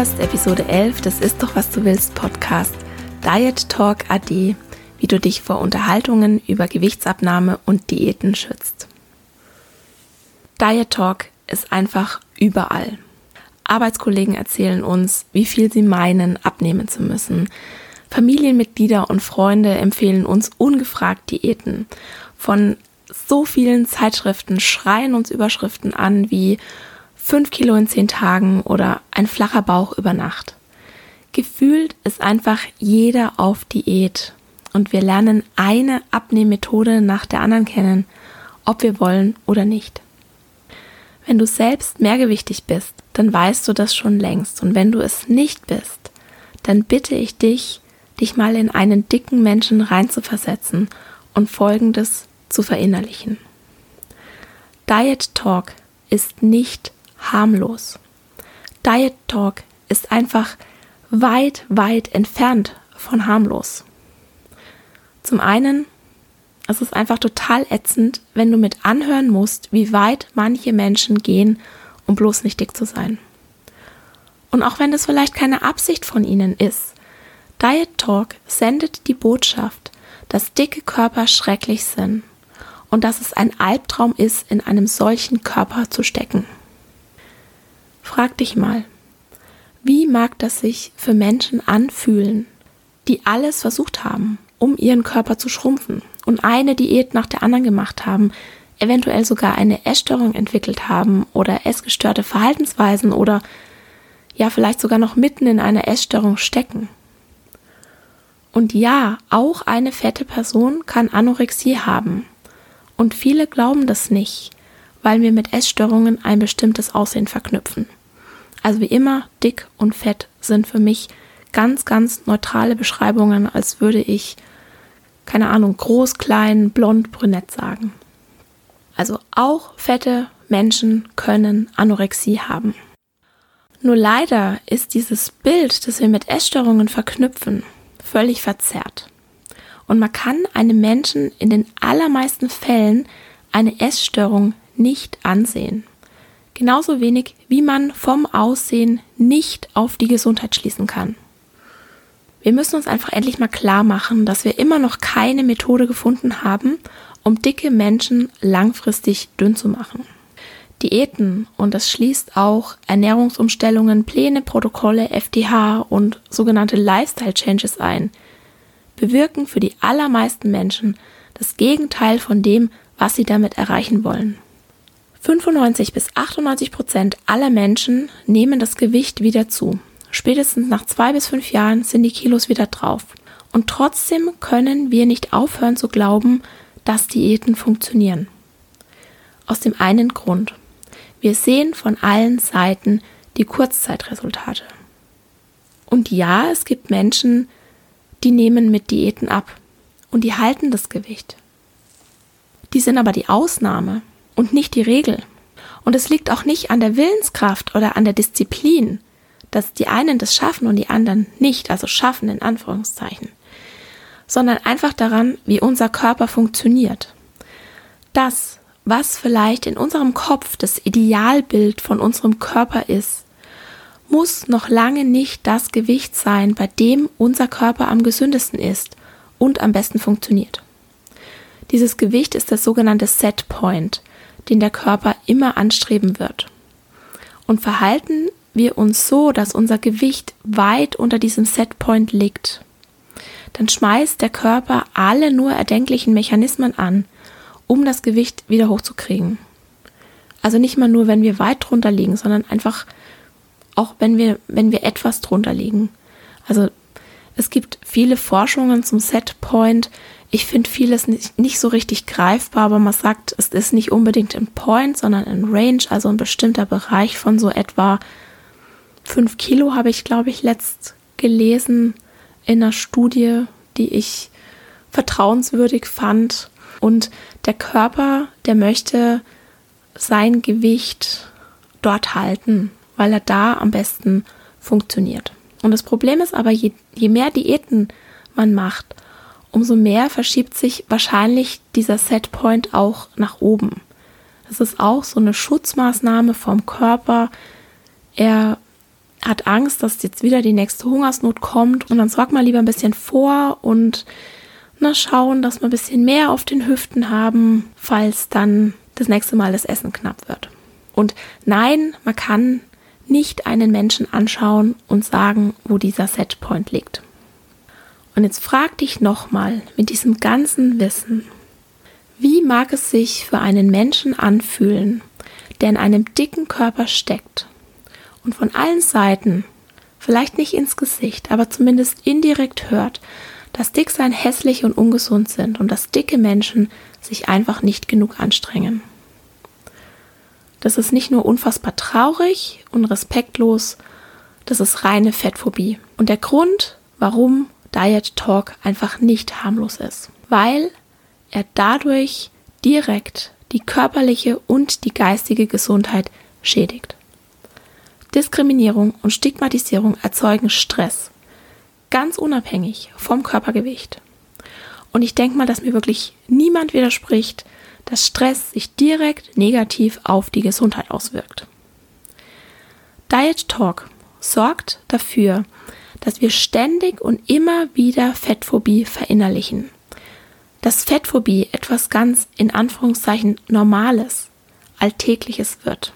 Hörst Episode 11 des Ist doch was du willst Podcast Diet Talk AD, wie du dich vor Unterhaltungen über Gewichtsabnahme und Diäten schützt. Diet Talk ist einfach überall. Arbeitskollegen erzählen uns, wie viel sie meinen, abnehmen zu müssen. Familienmitglieder und Freunde empfehlen uns ungefragt Diäten. Von so vielen Zeitschriften schreien uns Überschriften an wie 5 Kilo in 10 Tagen oder ein flacher Bauch über Nacht. Gefühlt ist einfach jeder auf Diät und wir lernen eine Abnehmmethode nach der anderen kennen, ob wir wollen oder nicht. Wenn du selbst mehrgewichtig bist, dann weißt du das schon längst und wenn du es nicht bist, dann bitte ich dich, dich mal in einen dicken Menschen reinzuversetzen und Folgendes zu verinnerlichen. Diet Talk ist nicht harmlos. Diet Talk ist einfach weit, weit entfernt von harmlos. Zum einen, es ist einfach total ätzend, wenn du mit anhören musst, wie weit manche Menschen gehen, um bloß nicht dick zu sein. Und auch wenn das vielleicht keine Absicht von ihnen ist, Diet Talk sendet die Botschaft, dass dicke Körper schrecklich sind und dass es ein Albtraum ist, in einem solchen Körper zu stecken. Frag dich mal, wie mag das sich für Menschen anfühlen, die alles versucht haben, um ihren Körper zu schrumpfen und eine Diät nach der anderen gemacht haben, eventuell sogar eine Essstörung entwickelt haben oder essgestörte Verhaltensweisen oder ja vielleicht sogar noch mitten in einer Essstörung stecken. Und ja, auch eine fette Person kann Anorexie haben. Und viele glauben das nicht, weil wir mit Essstörungen ein bestimmtes Aussehen verknüpfen. Also wie immer, dick und fett sind für mich ganz, ganz neutrale Beschreibungen, als würde ich, keine Ahnung, groß, klein, blond, brünett sagen. Also auch fette Menschen können Anorexie haben. Nur leider ist dieses Bild, das wir mit Essstörungen verknüpfen, völlig verzerrt. Und man kann einem Menschen in den allermeisten Fällen eine Essstörung nicht ansehen. Genauso wenig, wie man vom Aussehen nicht auf die Gesundheit schließen kann. Wir müssen uns einfach endlich mal klar machen, dass wir immer noch keine Methode gefunden haben, um dicke Menschen langfristig dünn zu machen. Diäten, und das schließt auch Ernährungsumstellungen, Pläne, Protokolle, FDH und sogenannte Lifestyle Changes ein, bewirken für die allermeisten Menschen das Gegenteil von dem, was sie damit erreichen wollen. 95 bis 98 Prozent aller Menschen nehmen das Gewicht wieder zu. Spätestens nach zwei bis fünf Jahren sind die Kilos wieder drauf. Und trotzdem können wir nicht aufhören zu glauben, dass Diäten funktionieren. Aus dem einen Grund. Wir sehen von allen Seiten die Kurzzeitresultate. Und ja, es gibt Menschen, die nehmen mit Diäten ab und die halten das Gewicht. Die sind aber die Ausnahme und nicht die Regel. Und es liegt auch nicht an der Willenskraft oder an der Disziplin, dass die einen das schaffen und die anderen nicht, also schaffen in Anführungszeichen, sondern einfach daran, wie unser Körper funktioniert. Das, was vielleicht in unserem Kopf das Idealbild von unserem Körper ist, muss noch lange nicht das Gewicht sein, bei dem unser Körper am gesündesten ist und am besten funktioniert. Dieses Gewicht ist das sogenannte Set Point, den der Körper immer anstreben wird. Und verhalten wir uns so, dass unser Gewicht weit unter diesem Setpoint liegt, dann schmeißt der Körper alle nur erdenklichen Mechanismen an, um das Gewicht wieder hochzukriegen. Also nicht mal nur, wenn wir weit drunter liegen, sondern einfach auch wenn wir, wenn wir etwas drunter liegen. Also es gibt viele Forschungen zum Setpoint. Ich finde vieles nicht, nicht so richtig greifbar, aber man sagt, es ist nicht unbedingt ein Point, sondern ein Range, also ein bestimmter Bereich von so etwa 5 Kilo habe ich, glaube ich, letzt gelesen in einer Studie, die ich vertrauenswürdig fand. Und der Körper, der möchte sein Gewicht dort halten, weil er da am besten funktioniert. Und das Problem ist aber, je, je mehr Diäten man macht, umso mehr verschiebt sich wahrscheinlich dieser Setpoint auch nach oben. Das ist auch so eine Schutzmaßnahme vom Körper. Er hat Angst, dass jetzt wieder die nächste Hungersnot kommt und dann sorgt man lieber ein bisschen vor und na, schauen, dass wir ein bisschen mehr auf den Hüften haben, falls dann das nächste Mal das Essen knapp wird. Und nein, man kann nicht einen Menschen anschauen und sagen, wo dieser Setpoint liegt. Und jetzt frag dich nochmal mit diesem ganzen Wissen, wie mag es sich für einen Menschen anfühlen, der in einem dicken Körper steckt und von allen Seiten, vielleicht nicht ins Gesicht, aber zumindest indirekt hört, dass Dicksein hässlich und ungesund sind und dass dicke Menschen sich einfach nicht genug anstrengen. Das ist nicht nur unfassbar traurig und respektlos, das ist reine Fettphobie. Und der Grund, warum Diet Talk einfach nicht harmlos ist, weil er dadurch direkt die körperliche und die geistige Gesundheit schädigt. Diskriminierung und Stigmatisierung erzeugen Stress, ganz unabhängig vom Körpergewicht. Und ich denke mal, dass mir wirklich niemand widerspricht, dass Stress sich direkt negativ auf die Gesundheit auswirkt. Diet Talk sorgt dafür, dass wir ständig und immer wieder Fettphobie verinnerlichen. Dass Fettphobie etwas ganz in Anführungszeichen Normales, Alltägliches wird.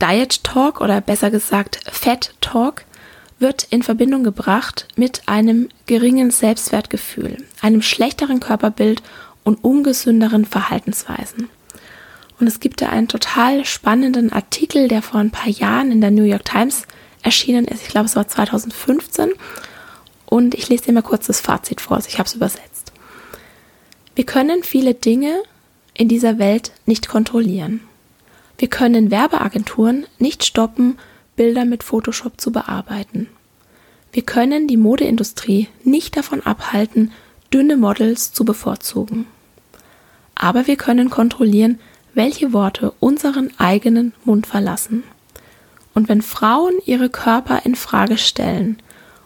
Diet Talk oder besser gesagt Fett Talk wird in Verbindung gebracht mit einem geringen Selbstwertgefühl, einem schlechteren Körperbild und ungesünderen Verhaltensweisen. Und es gibt da einen total spannenden Artikel, der vor ein paar Jahren in der New York Times erschienen ist. Ich glaube, es war 2015. Und ich lese dir mal kurz das Fazit vor. Also ich habe es übersetzt. Wir können viele Dinge in dieser Welt nicht kontrollieren. Wir können Werbeagenturen nicht stoppen, Bilder mit Photoshop zu bearbeiten. Wir können die Modeindustrie nicht davon abhalten, dünne Models zu bevorzugen. Aber wir können kontrollieren, welche Worte unseren eigenen Mund verlassen. Und wenn Frauen ihre Körper in Frage stellen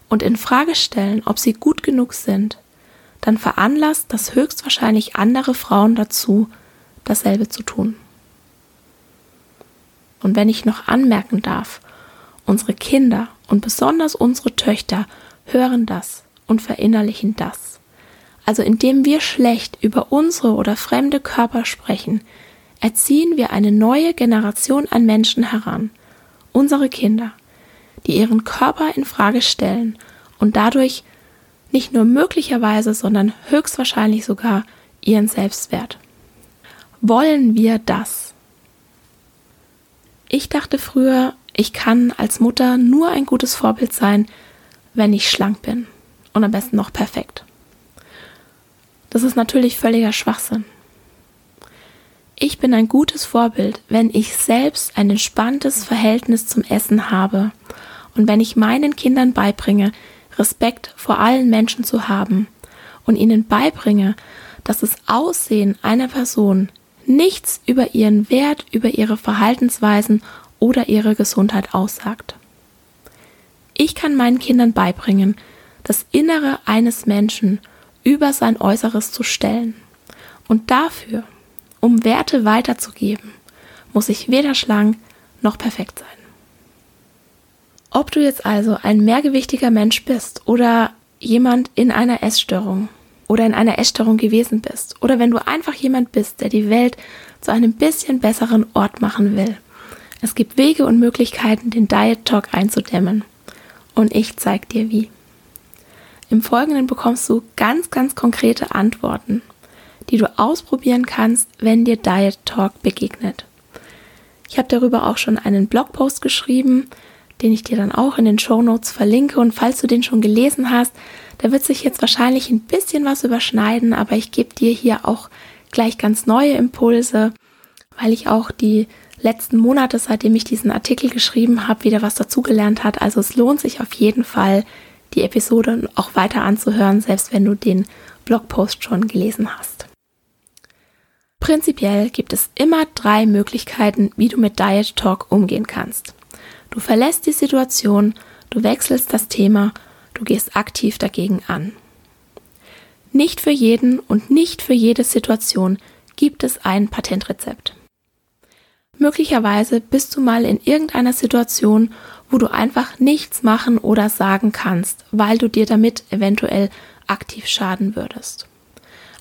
und in Frage stellen, ob sie gut genug sind, dann veranlasst das höchstwahrscheinlich andere Frauen dazu, dasselbe zu tun. Und wenn ich noch anmerken darf, unsere Kinder und besonders unsere Töchter hören das und verinnerlichen das. Also indem wir schlecht über unsere oder fremde Körper sprechen, erziehen wir eine neue Generation an Menschen heran, unsere Kinder, die ihren Körper in Frage stellen und dadurch nicht nur möglicherweise, sondern höchstwahrscheinlich sogar ihren Selbstwert. Wollen wir das? Ich dachte früher, ich kann als Mutter nur ein gutes Vorbild sein, wenn ich schlank bin und am besten noch perfekt. Das ist natürlich völliger Schwachsinn. Ich bin ein gutes Vorbild, wenn ich selbst ein entspanntes Verhältnis zum Essen habe und wenn ich meinen Kindern beibringe, Respekt vor allen Menschen zu haben und ihnen beibringe, dass das Aussehen einer Person nichts über ihren Wert, über ihre Verhaltensweisen oder ihre Gesundheit aussagt. Ich kann meinen Kindern beibringen, das Innere eines Menschen über sein Äußeres zu stellen. Und dafür, um Werte weiterzugeben, muss ich weder schlank noch perfekt sein. Ob du jetzt also ein mehrgewichtiger Mensch bist oder jemand in einer Essstörung, oder in einer Essstörung gewesen bist oder wenn du einfach jemand bist, der die Welt zu einem bisschen besseren Ort machen will. Es gibt Wege und Möglichkeiten, den Diet Talk einzudämmen. Und ich zeig dir wie. Im Folgenden bekommst du ganz, ganz konkrete Antworten, die du ausprobieren kannst, wenn dir Diet Talk begegnet. Ich habe darüber auch schon einen Blogpost geschrieben, den ich dir dann auch in den Show Notes verlinke. Und falls du den schon gelesen hast, da wird sich jetzt wahrscheinlich ein bisschen was überschneiden, aber ich gebe dir hier auch gleich ganz neue Impulse, weil ich auch die letzten Monate, seitdem ich diesen Artikel geschrieben habe, wieder was dazugelernt hat. Also es lohnt sich auf jeden Fall, die Episode auch weiter anzuhören, selbst wenn du den Blogpost schon gelesen hast. Prinzipiell gibt es immer drei Möglichkeiten, wie du mit Diet Talk umgehen kannst. Du verlässt die Situation, du wechselst das Thema, du gehst aktiv dagegen an. Nicht für jeden und nicht für jede Situation gibt es ein Patentrezept. Möglicherweise bist du mal in irgendeiner Situation, wo du einfach nichts machen oder sagen kannst, weil du dir damit eventuell aktiv schaden würdest.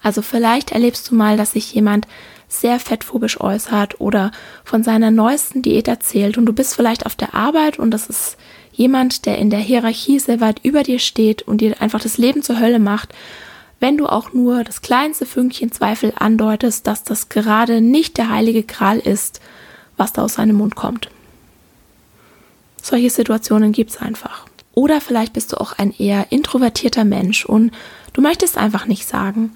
Also vielleicht erlebst du mal, dass sich jemand sehr fettphobisch äußert oder von seiner neuesten Diät erzählt und du bist vielleicht auf der Arbeit und das ist jemand, der in der Hierarchie sehr weit über dir steht und dir einfach das Leben zur Hölle macht, wenn du auch nur das kleinste Fünkchen Zweifel andeutest, dass das gerade nicht der heilige Gral ist, was da aus seinem Mund kommt. Solche Situationen gibt's einfach. Oder vielleicht bist du auch ein eher introvertierter Mensch und du möchtest einfach nicht sagen.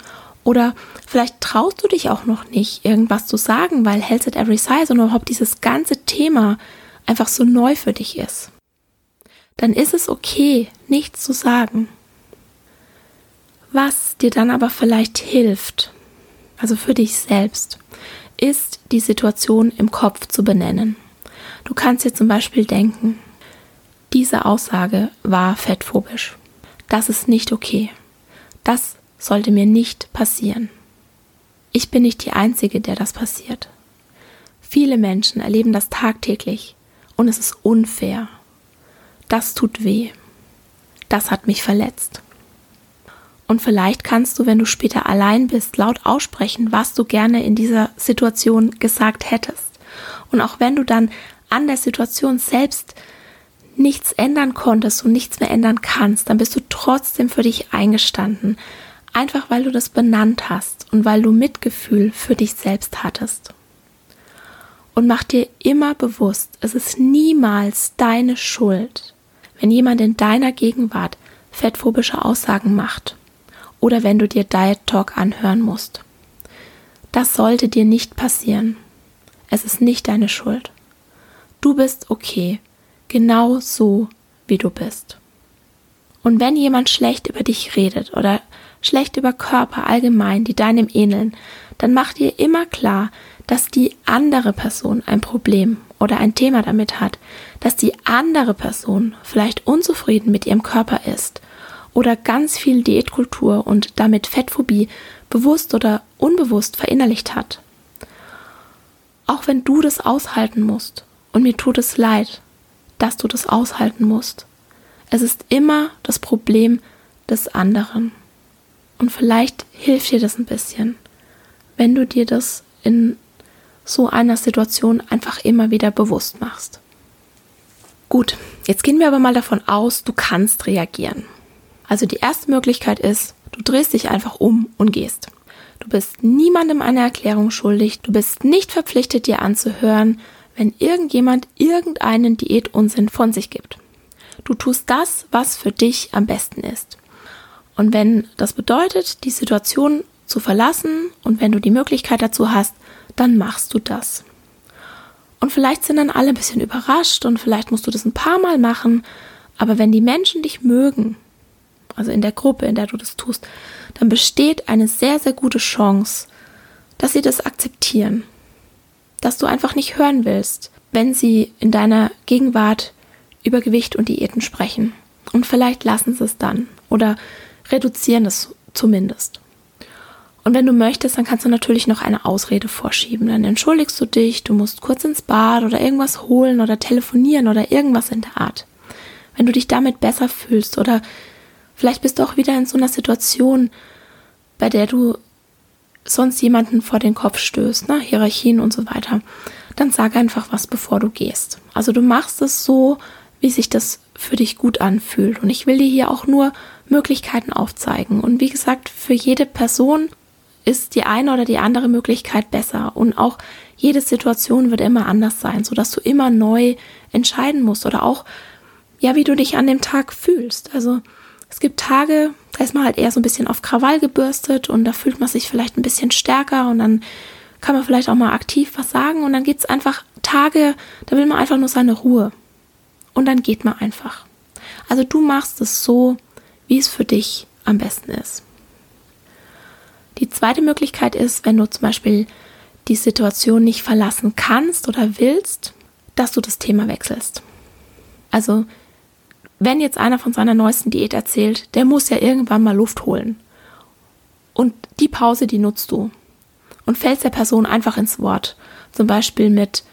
Oder vielleicht traust du dich auch noch nicht, irgendwas zu sagen, weil Health at Every Size und überhaupt dieses ganze Thema einfach so neu für dich ist. Dann ist es okay, nichts zu sagen. Was dir dann aber vielleicht hilft, also für dich selbst, ist die Situation im Kopf zu benennen. Du kannst dir zum Beispiel denken, diese Aussage war fettphobisch. Das ist nicht okay. Das sollte mir nicht passieren. Ich bin nicht die Einzige, der das passiert. Viele Menschen erleben das tagtäglich und es ist unfair. Das tut weh. Das hat mich verletzt. Und vielleicht kannst du, wenn du später allein bist, laut aussprechen, was du gerne in dieser Situation gesagt hättest. Und auch wenn du dann an der Situation selbst nichts ändern konntest und nichts mehr ändern kannst, dann bist du trotzdem für dich eingestanden. Einfach weil du das benannt hast und weil du Mitgefühl für dich selbst hattest. Und mach dir immer bewusst, es ist niemals deine Schuld, wenn jemand in deiner Gegenwart fettphobische Aussagen macht oder wenn du dir Diet Talk anhören musst. Das sollte dir nicht passieren. Es ist nicht deine Schuld. Du bist okay, genau so, wie du bist. Und wenn jemand schlecht über dich redet oder schlecht über Körper allgemein, die deinem ähneln, dann mach dir immer klar, dass die andere Person ein Problem oder ein Thema damit hat, dass die andere Person vielleicht unzufrieden mit ihrem Körper ist oder ganz viel Diätkultur und damit Fettphobie bewusst oder unbewusst verinnerlicht hat. Auch wenn du das aushalten musst, und mir tut es leid, dass du das aushalten musst. Es ist immer das Problem des anderen. Und vielleicht hilft dir das ein bisschen, wenn du dir das in so einer Situation einfach immer wieder bewusst machst. Gut, jetzt gehen wir aber mal davon aus, du kannst reagieren. Also die erste Möglichkeit ist, du drehst dich einfach um und gehst. Du bist niemandem eine Erklärung schuldig, du bist nicht verpflichtet, dir anzuhören, wenn irgendjemand irgendeinen Diätunsinn von sich gibt. Du tust das, was für dich am besten ist. Und wenn das bedeutet, die Situation zu verlassen und wenn du die Möglichkeit dazu hast, dann machst du das. Und vielleicht sind dann alle ein bisschen überrascht und vielleicht musst du das ein paar Mal machen, aber wenn die Menschen dich mögen, also in der Gruppe, in der du das tust, dann besteht eine sehr, sehr gute Chance, dass sie das akzeptieren. Dass du einfach nicht hören willst, wenn sie in deiner Gegenwart über Gewicht und Diäten sprechen. Und vielleicht lassen sie es dann oder reduzieren es zumindest. Und wenn du möchtest, dann kannst du natürlich noch eine Ausrede vorschieben. Dann entschuldigst du dich, du musst kurz ins Bad oder irgendwas holen oder telefonieren oder irgendwas in der Art. Wenn du dich damit besser fühlst oder Vielleicht bist du auch wieder in so einer Situation, bei der du sonst jemanden vor den Kopf stößt, ne? Hierarchien und so weiter, dann sag einfach was, bevor du gehst. Also du machst es so, wie sich das für dich gut anfühlt. Und ich will dir hier auch nur Möglichkeiten aufzeigen. Und wie gesagt, für jede Person ist die eine oder die andere Möglichkeit besser. Und auch jede Situation wird immer anders sein, sodass du immer neu entscheiden musst oder auch, ja, wie du dich an dem Tag fühlst. Also es gibt Tage, da ist man halt eher so ein bisschen auf Krawall gebürstet und da fühlt man sich vielleicht ein bisschen stärker und dann kann man vielleicht auch mal aktiv was sagen und dann gibt es einfach Tage, da will man einfach nur seine Ruhe und dann geht man einfach. Also du machst es so, wie es für dich am besten ist. Die zweite Möglichkeit ist, wenn du zum Beispiel die Situation nicht verlassen kannst oder willst, dass du das Thema wechselst. Also, wenn jetzt einer von seiner neuesten Diät erzählt, der muss ja irgendwann mal Luft holen. Und die Pause, die nutzt du. Und fällst der Person einfach ins Wort. Zum Beispiel mit,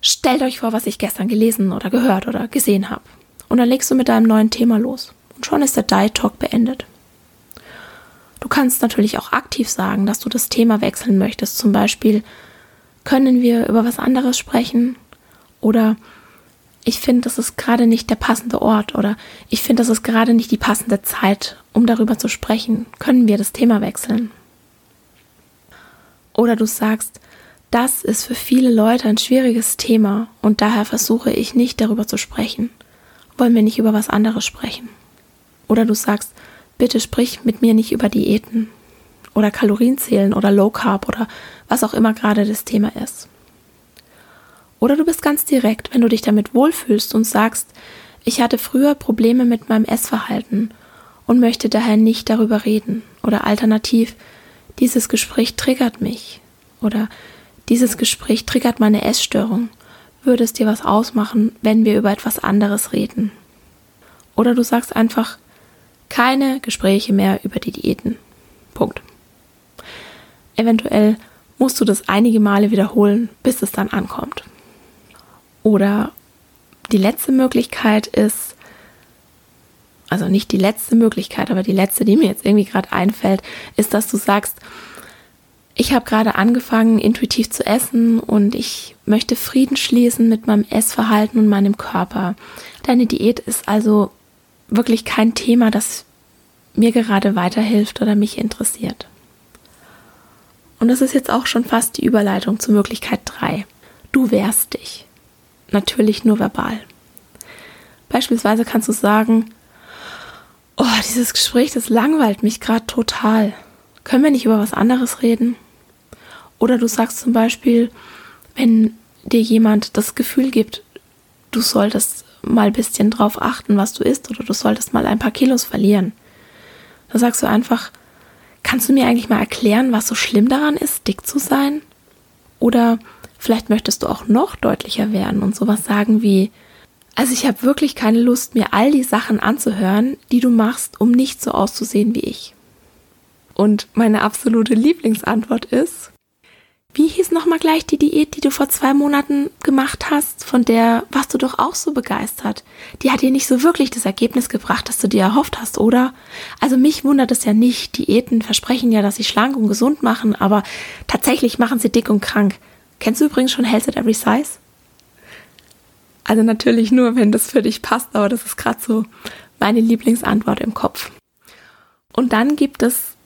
stellt euch vor, was ich gestern gelesen oder gehört oder gesehen habe. Und dann legst du mit deinem neuen Thema los. Und schon ist der Diet Talk beendet. Du kannst natürlich auch aktiv sagen, dass du das Thema wechseln möchtest. Zum Beispiel, können wir über was anderes sprechen? Oder ich finde, das ist gerade nicht der passende Ort oder ich finde, das ist gerade nicht die passende Zeit, um darüber zu sprechen. Können wir das Thema wechseln? Oder du sagst, das ist für viele Leute ein schwieriges Thema und daher versuche ich nicht darüber zu sprechen. Wollen wir nicht über was anderes sprechen? Oder du sagst, bitte sprich mit mir nicht über Diäten oder Kalorienzählen oder Low Carb oder was auch immer gerade das Thema ist. Oder du bist ganz direkt, wenn du dich damit wohlfühlst und sagst, ich hatte früher Probleme mit meinem Essverhalten und möchte daher nicht darüber reden. Oder alternativ, dieses Gespräch triggert mich. Oder dieses Gespräch triggert meine Essstörung. Würde es dir was ausmachen, wenn wir über etwas anderes reden? Oder du sagst einfach, keine Gespräche mehr über die Diäten. Punkt. Eventuell musst du das einige Male wiederholen, bis es dann ankommt. Oder die letzte Möglichkeit ist, also nicht die letzte Möglichkeit, aber die letzte, die mir jetzt irgendwie gerade einfällt, ist, dass du sagst, ich habe gerade angefangen, intuitiv zu essen und ich möchte Frieden schließen mit meinem Essverhalten und meinem Körper. Deine Diät ist also wirklich kein Thema, das mir gerade weiterhilft oder mich interessiert. Und das ist jetzt auch schon fast die Überleitung zur Möglichkeit 3. Du wehrst dich natürlich nur verbal. Beispielsweise kannst du sagen, oh, dieses Gespräch, das langweilt mich gerade total. Können wir nicht über was anderes reden? Oder du sagst zum Beispiel, wenn dir jemand das Gefühl gibt, du solltest mal ein bisschen drauf achten, was du isst, oder du solltest mal ein paar Kilos verlieren. Da sagst du einfach, kannst du mir eigentlich mal erklären, was so schlimm daran ist, dick zu sein? Oder Vielleicht möchtest du auch noch deutlicher werden und sowas sagen wie, also ich habe wirklich keine Lust, mir all die Sachen anzuhören, die du machst, um nicht so auszusehen wie ich. Und meine absolute Lieblingsantwort ist, wie hieß nochmal gleich die Diät, die du vor zwei Monaten gemacht hast, von der warst du doch auch so begeistert? Die hat dir nicht so wirklich das Ergebnis gebracht, das du dir erhofft hast, oder? Also mich wundert es ja nicht. Diäten versprechen ja, dass sie schlank und gesund machen, aber tatsächlich machen sie dick und krank. Kennst du übrigens schon Health at Every Size? Also natürlich nur, wenn das für dich passt, aber das ist gerade so meine Lieblingsantwort im Kopf. Und dann gibt es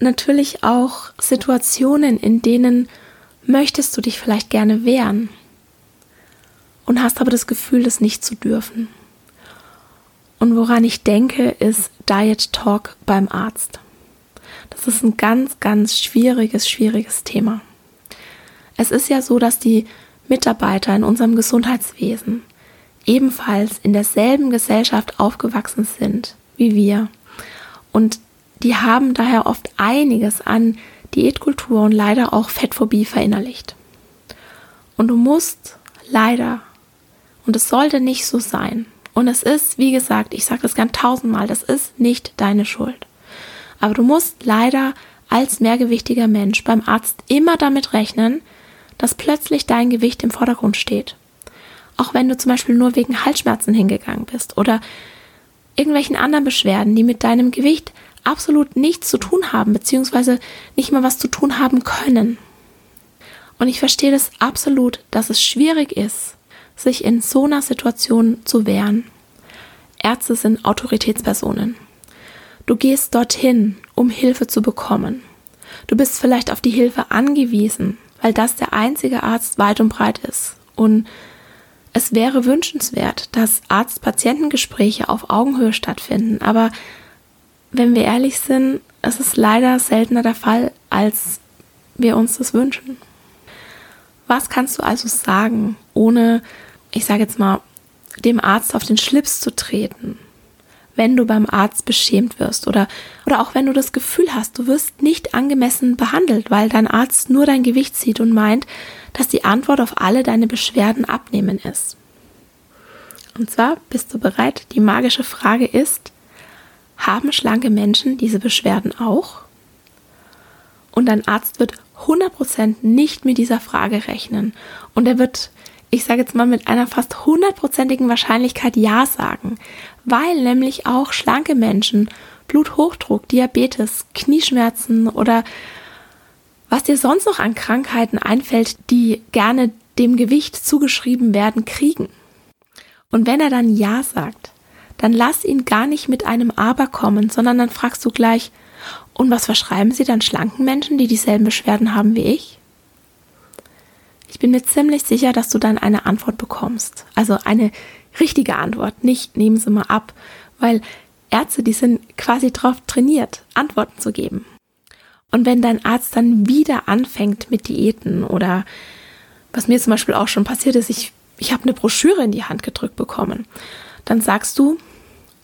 natürlich auch Situationen, in denen möchtest du dich vielleicht gerne wehren und hast aber das Gefühl, das nicht zu dürfen. Und woran ich denke, ist Diet Talk beim Arzt. Das ist ein ganz, ganz schwieriges, schwieriges Thema. Es ist ja so, dass die Mitarbeiter in unserem Gesundheitswesen ebenfalls in derselben Gesellschaft aufgewachsen sind wie wir. Und die haben daher oft einiges an Diätkultur und leider auch Fettphobie verinnerlicht. Und du musst leider, und es sollte nicht so sein, und es ist, wie gesagt, ich sage das gern tausendmal, das ist nicht deine Schuld. Aber du musst leider als mehrgewichtiger Mensch beim Arzt immer damit rechnen, dass plötzlich dein Gewicht im Vordergrund steht. Auch wenn du zum Beispiel nur wegen Halsschmerzen hingegangen bist oder irgendwelchen anderen Beschwerden, die mit deinem Gewicht absolut nichts zu tun haben, beziehungsweise nicht mal was zu tun haben können. Und ich verstehe das absolut, dass es schwierig ist, sich in so einer Situation zu wehren. Ärzte sind Autoritätspersonen. Du gehst dorthin, um Hilfe zu bekommen. Du bist vielleicht auf die Hilfe angewiesen, weil das der einzige Arzt weit und breit ist. Und es wäre wünschenswert, dass Arzt-Patientengespräche auf Augenhöhe stattfinden, aber wenn wir ehrlich sind, es ist leider seltener der Fall, als wir uns das wünschen. Was kannst du also sagen, ohne, ich sage jetzt mal, dem Arzt auf den Schlips zu treten, wenn du beim Arzt beschämt wirst oder, oder auch wenn du das Gefühl hast, du wirst nicht angemessen behandelt, weil dein Arzt nur dein Gewicht sieht und meint, dass die Antwort auf alle deine Beschwerden abnehmen ist. Und zwar bist du bereit? Die magische Frage ist, haben schlanke Menschen diese Beschwerden auch? Und dein Arzt wird 100% nicht mit dieser Frage rechnen. Und er wird, ich sage jetzt mal, mit einer fast hundertprozentigen Wahrscheinlichkeit Ja sagen, weil nämlich auch schlanke Menschen Bluthochdruck, Diabetes, Knieschmerzen oder was dir sonst noch an Krankheiten einfällt, die gerne dem Gewicht zugeschrieben werden, kriegen. Und wenn er dann Ja sagt, dann lass ihn gar nicht mit einem Aber kommen, sondern dann fragst du gleich, und was verschreiben Sie dann schlanken Menschen, die dieselben Beschwerden haben wie ich? Ich bin mir ziemlich sicher, dass du dann eine Antwort bekommst. Also eine richtige Antwort, nicht nehmen Sie mal ab, weil Ärzte, die sind quasi darauf trainiert, Antworten zu geben. Und wenn dein Arzt dann wieder anfängt mit Diäten oder was mir zum Beispiel auch schon passiert ist, ich, ich habe eine Broschüre in die Hand gedrückt bekommen, dann sagst du,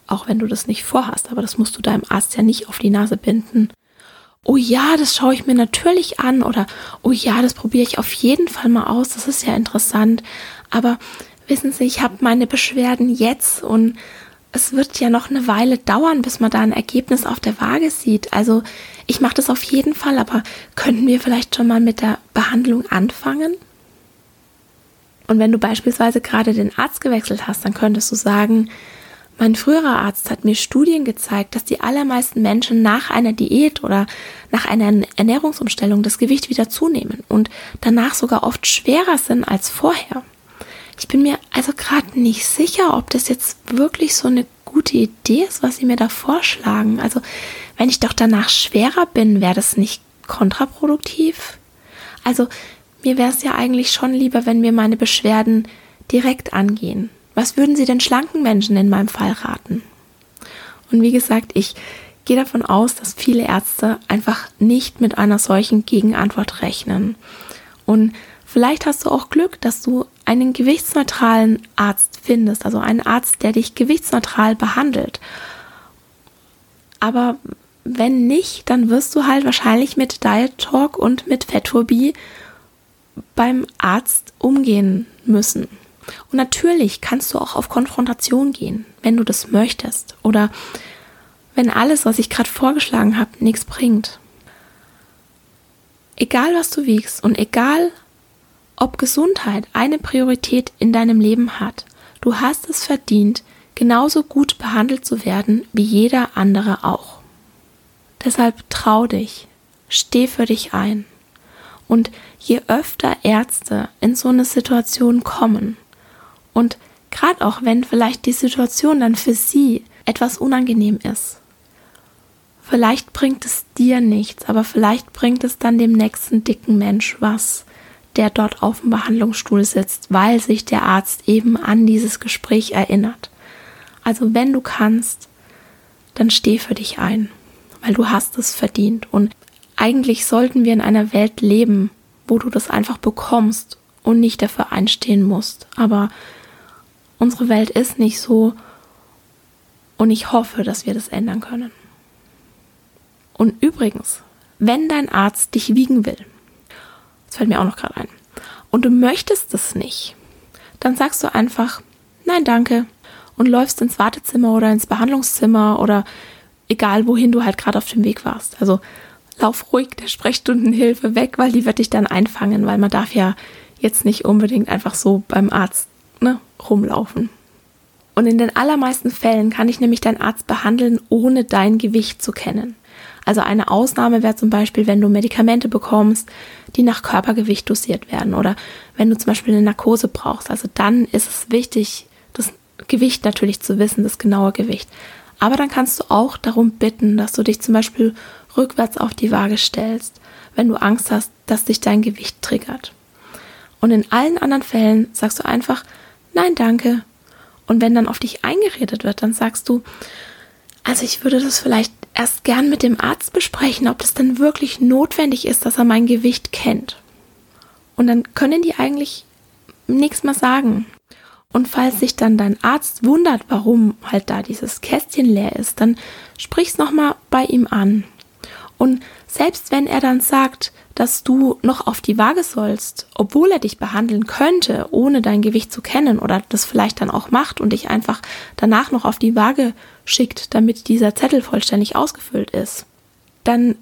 auch wenn du das nicht vorhast, aber das musst du deinem Arzt ja nicht auf die Nase binden. Oh ja, das schaue ich mir natürlich an oder oh ja, das probiere ich auf jeden Fall mal aus, das ist ja interessant. Aber wissen Sie, ich habe meine Beschwerden jetzt und es wird ja noch eine Weile dauern, bis man da ein Ergebnis auf der Waage sieht. Also ich mache das auf jeden Fall, aber könnten wir vielleicht schon mal mit der Behandlung anfangen? Und wenn du beispielsweise gerade den Arzt gewechselt hast, dann könntest du sagen, mein früherer Arzt hat mir Studien gezeigt, dass die allermeisten Menschen nach einer Diät oder nach einer Ernährungsumstellung das Gewicht wieder zunehmen und danach sogar oft schwerer sind als vorher. Ich bin mir also gerade nicht sicher, ob das jetzt wirklich so eine gute Idee ist, was Sie mir da vorschlagen. Also wenn ich doch danach schwerer bin, wäre das nicht kontraproduktiv? Also mir wäre es ja eigentlich schon lieber, wenn wir meine Beschwerden direkt angehen. Was würden Sie den schlanken Menschen in meinem Fall raten? Und wie gesagt, ich gehe davon aus, dass viele Ärzte einfach nicht mit einer solchen Gegenantwort rechnen. Und vielleicht hast du auch Glück, dass du einen gewichtsneutralen Arzt findest, also einen Arzt, der dich gewichtsneutral behandelt. Aber wenn nicht, dann wirst du halt wahrscheinlich mit Diet Talk und mit Fettphobie beim Arzt umgehen müssen. Und natürlich kannst du auch auf Konfrontation gehen, wenn du das möchtest oder wenn alles, was ich gerade vorgeschlagen habe, nichts bringt. Egal was du wiegst und egal ob Gesundheit eine Priorität in deinem Leben hat, du hast es verdient, genauso gut behandelt zu werden wie jeder andere auch. Deshalb trau dich, steh für dich ein. Und je öfter Ärzte in so eine Situation kommen und gerade auch wenn vielleicht die Situation dann für sie etwas unangenehm ist, vielleicht bringt es dir nichts, aber vielleicht bringt es dann dem nächsten dicken Mensch was, der dort auf dem Behandlungsstuhl sitzt, weil sich der Arzt eben an dieses Gespräch erinnert. Also wenn du kannst, dann steh für dich ein, weil du hast es verdient. Und eigentlich sollten wir in einer Welt leben, wo du das einfach bekommst und nicht dafür einstehen musst. Aber unsere Welt ist nicht so und ich hoffe, dass wir das ändern können. Und übrigens, wenn dein Arzt dich wiegen will, das fällt mir auch noch gerade ein. Und du möchtest es nicht. Dann sagst du einfach, nein, danke. Und läufst ins Wartezimmer oder ins Behandlungszimmer oder egal wohin du halt gerade auf dem Weg warst. Also lauf ruhig der Sprechstundenhilfe weg, weil die wird dich dann einfangen, weil man darf ja jetzt nicht unbedingt einfach so beim Arzt ne, rumlaufen. Und in den allermeisten Fällen kann ich nämlich deinen Arzt behandeln, ohne dein Gewicht zu kennen. Also eine Ausnahme wäre zum Beispiel, wenn du Medikamente bekommst, die nach Körpergewicht dosiert werden oder wenn du zum Beispiel eine Narkose brauchst. Also dann ist es wichtig, das Gewicht natürlich zu wissen, das genaue Gewicht. Aber dann kannst du auch darum bitten, dass du dich zum Beispiel rückwärts auf die Waage stellst, wenn du Angst hast, dass dich dein Gewicht triggert. Und in allen anderen Fällen sagst du einfach, nein, danke. Und wenn dann auf dich eingeredet wird, dann sagst du, also ich würde das vielleicht erst gern mit dem Arzt besprechen, ob das denn wirklich notwendig ist, dass er mein Gewicht kennt. Und dann können die eigentlich nichts mehr sagen. Und falls sich dann dein Arzt wundert, warum halt da dieses Kästchen leer ist, dann sprich's nochmal bei ihm an. Und selbst wenn er dann sagt, dass du noch auf die Waage sollst, obwohl er dich behandeln könnte, ohne dein Gewicht zu kennen oder das vielleicht dann auch macht und dich einfach danach noch auf die Waage schickt, damit dieser Zettel vollständig ausgefüllt ist, dann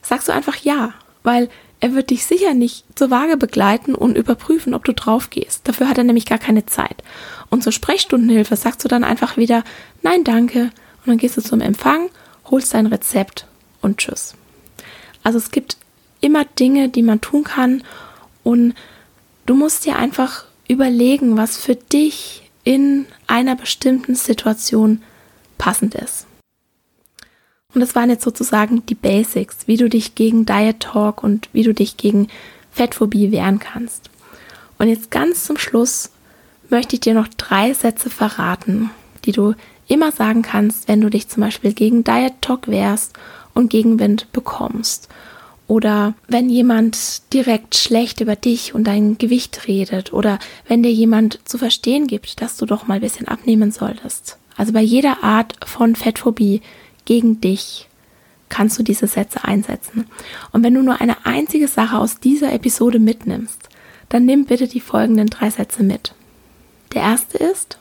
sagst du einfach ja, weil er wird dich sicher nicht zur Waage begleiten und überprüfen, ob du drauf gehst. Dafür hat er nämlich gar keine Zeit. Und zur Sprechstundenhilfe sagst du dann einfach wieder Nein, danke. Und dann gehst du zum Empfang, holst dein Rezept und tschüss. Also es gibt immer Dinge, die man tun kann und du musst dir einfach überlegen, was für dich in einer bestimmten Situation passend ist. Und das waren jetzt sozusagen die Basics, wie du dich gegen Diet Talk und wie du dich gegen Fettphobie wehren kannst. Und jetzt ganz zum Schluss möchte ich dir noch drei Sätze verraten, die du immer sagen kannst, wenn du dich zum Beispiel gegen Diet Talk wehrst und Gegenwind bekommst oder wenn jemand direkt schlecht über dich und dein Gewicht redet oder wenn dir jemand zu verstehen gibt, dass du doch mal ein bisschen abnehmen solltest. Also bei jeder Art von Fettphobie gegen dich kannst du diese Sätze einsetzen. Und wenn du nur eine einzige Sache aus dieser Episode mitnimmst, dann nimm bitte die folgenden drei Sätze mit. Der erste ist,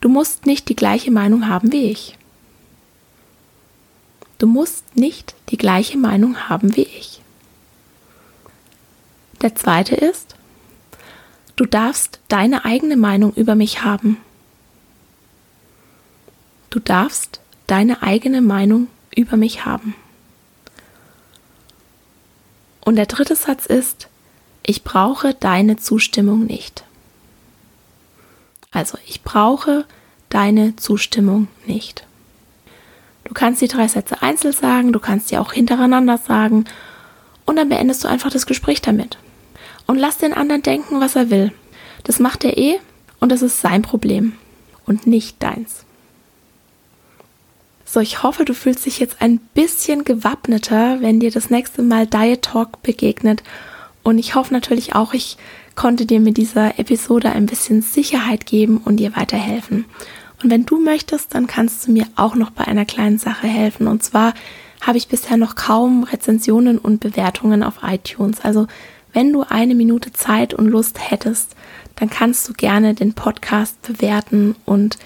du musst nicht die gleiche Meinung haben wie ich. Du musst nicht die gleiche Meinung haben wie ich. Der zweite ist, du darfst deine eigene Meinung über mich haben. Du darfst deine eigene Meinung über mich haben. Und der dritte Satz ist, ich brauche deine Zustimmung nicht. Also ich brauche deine Zustimmung nicht. Du kannst die drei Sätze einzeln sagen, du kannst sie auch hintereinander sagen und dann beendest du einfach das Gespräch damit. Und lass den anderen denken, was er will. Das macht er eh und das ist sein Problem und nicht deins. So, ich hoffe, du fühlst dich jetzt ein bisschen gewappneter, wenn dir das nächste Mal Diet Talk begegnet. Und ich hoffe natürlich auch, ich konnte dir mit dieser Episode ein bisschen Sicherheit geben und dir weiterhelfen. Und wenn du möchtest, dann kannst du mir auch noch bei einer kleinen Sache helfen. Und zwar habe ich bisher noch kaum Rezensionen und Bewertungen auf iTunes. Also wenn du eine Minute Zeit und Lust hättest, dann kannst du gerne den Podcast bewerten und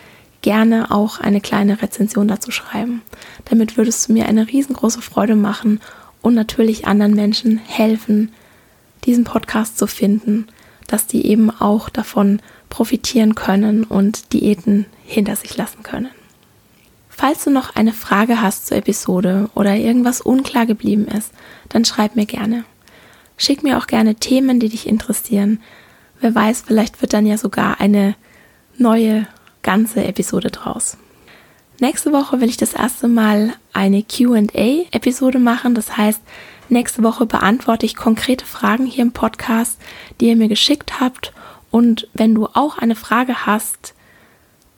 gerne auch eine kleine Rezension dazu schreiben. Damit würdest du mir eine riesengroße Freude machen und natürlich anderen Menschen helfen, diesen Podcast zu finden, dass die eben auch davon profitieren können und Diäten hinter sich lassen können. Falls du noch eine Frage hast zur Episode oder irgendwas unklar geblieben ist, dann schreib mir gerne. Schick mir auch gerne Themen, die dich interessieren. Wer weiß, vielleicht wird dann ja sogar eine neue ganze Episode draus. Nächste Woche will ich das erste Mal eine QA-Episode machen. Das heißt, nächste Woche beantworte ich konkrete Fragen hier im Podcast, die ihr mir geschickt habt. Und wenn du auch eine Frage hast,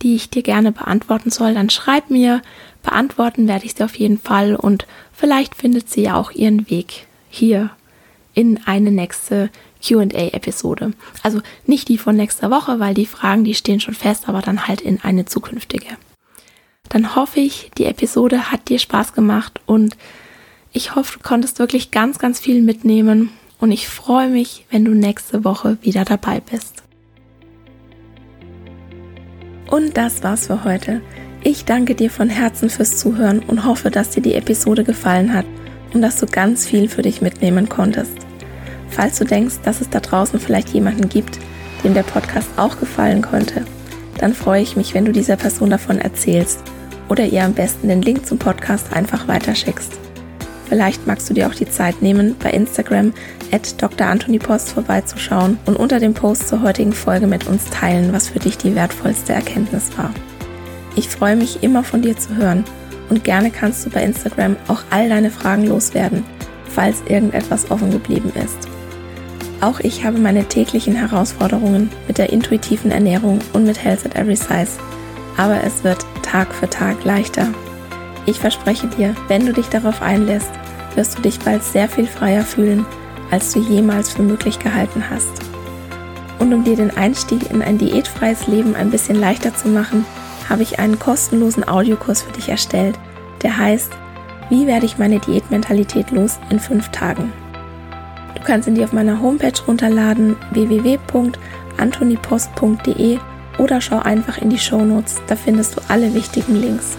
die ich dir gerne beantworten soll, dann schreib mir. Beantworten werde ich sie auf jeden Fall und vielleicht findet sie ja auch ihren Weg hier in eine nächste QA-Episode. Also nicht die von nächster Woche, weil die Fragen, die stehen schon fest, aber dann halt in eine zukünftige. Dann hoffe ich, die Episode hat dir Spaß gemacht und ich hoffe, du konntest wirklich ganz, ganz viel mitnehmen und ich freue mich, wenn du nächste Woche wieder dabei bist. Und das war's für heute. Ich danke dir von Herzen fürs Zuhören und hoffe, dass dir die Episode gefallen hat und dass du ganz viel für dich mitnehmen konntest. Falls du denkst, dass es da draußen vielleicht jemanden gibt, dem der Podcast auch gefallen könnte, dann freue ich mich, wenn du dieser Person davon erzählst oder ihr am besten den Link zum Podcast einfach weiterschickst. Vielleicht magst du dir auch die Zeit nehmen, bei Instagram at Dr. Anthony Post vorbeizuschauen und unter dem Post zur heutigen Folge mit uns teilen, was für dich die wertvollste Erkenntnis war. Ich freue mich immer von dir zu hören und gerne kannst du bei Instagram auch all deine Fragen loswerden, falls irgendetwas offen geblieben ist. Auch ich habe meine täglichen Herausforderungen mit der intuitiven Ernährung und mit Health at Every Size, aber es wird Tag für Tag leichter. Ich verspreche dir, wenn du dich darauf einlässt, wirst du dich bald sehr viel freier fühlen, als du jemals für möglich gehalten hast. Und um dir den Einstieg in ein diätfreies Leben ein bisschen leichter zu machen, habe ich einen kostenlosen Audiokurs für dich erstellt, der heißt Wie werde ich meine Diätmentalität los in fünf Tagen? Du kannst ihn dir auf meiner Homepage runterladen www.antonipost.de oder schau einfach in die Shownotes, da findest du alle wichtigen Links.